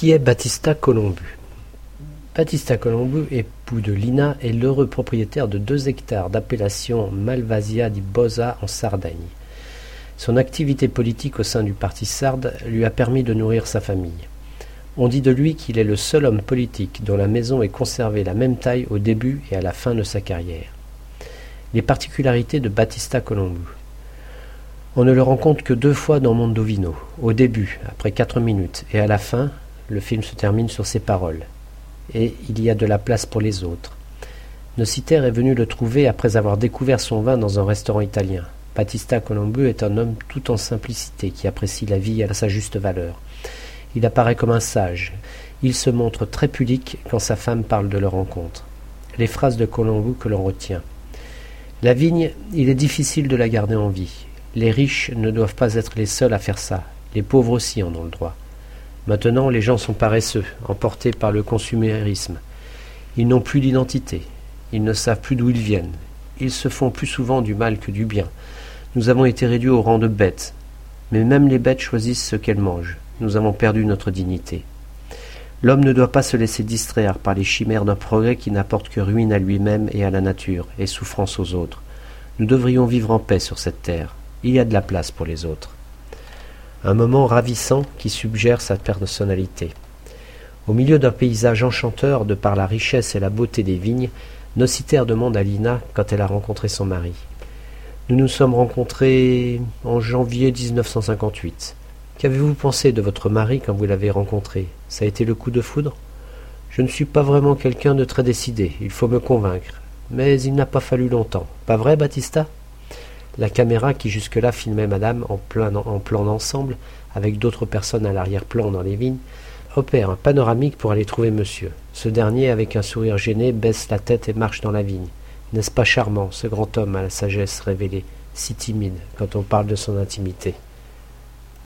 Qui est Battista Colombu Battista Colombu, époux de Lina, est l'heureux propriétaire de deux hectares d'appellation Malvasia di Bosa en Sardaigne. Son activité politique au sein du parti sarde lui a permis de nourrir sa famille. On dit de lui qu'il est le seul homme politique dont la maison ait conservé la même taille au début et à la fin de sa carrière. Les particularités de Battista Colombu. On ne le rencontre que deux fois dans Mondovino, au début, après quatre minutes, et à la fin, le film se termine sur ces paroles et il y a de la place pour les autres. Nocitaire est venu le trouver après avoir découvert son vin dans un restaurant italien. Battista Colombu est un homme tout en simplicité qui apprécie la vie à sa juste valeur. Il apparaît comme un sage. Il se montre très pudique quand sa femme parle de leur rencontre. Les phrases de Colombu que l'on retient. La vigne, il est difficile de la garder en vie. Les riches ne doivent pas être les seuls à faire ça. Les pauvres aussi en ont le droit. Maintenant, les gens sont paresseux, emportés par le consumérisme. Ils n'ont plus d'identité. Ils ne savent plus d'où ils viennent. Ils se font plus souvent du mal que du bien. Nous avons été réduits au rang de bêtes. Mais même les bêtes choisissent ce qu'elles mangent. Nous avons perdu notre dignité. L'homme ne doit pas se laisser distraire par les chimères d'un progrès qui n'apporte que ruine à lui-même et à la nature, et souffrance aux autres. Nous devrions vivre en paix sur cette terre. Il y a de la place pour les autres un moment ravissant qui suggère sa personnalité. Au milieu d'un paysage enchanteur de par la richesse et la beauté des vignes, Nocitaire demande à Lina quand elle a rencontré son mari. Nous nous sommes rencontrés en janvier 1958. Qu'avez-vous pensé de votre mari quand vous l'avez rencontré? Ça a été le coup de foudre? Je ne suis pas vraiment quelqu'un de très décidé, il faut me convaincre. Mais il n'a pas fallu longtemps. Pas vrai, Baptista? La caméra, qui jusque-là filmait madame en, plein, en plan d'ensemble, avec d'autres personnes à l'arrière-plan dans les vignes, opère un panoramique pour aller trouver monsieur. Ce dernier, avec un sourire gêné, baisse la tête et marche dans la vigne. N'est-ce pas charmant, ce grand homme à la sagesse révélée, si timide quand on parle de son intimité?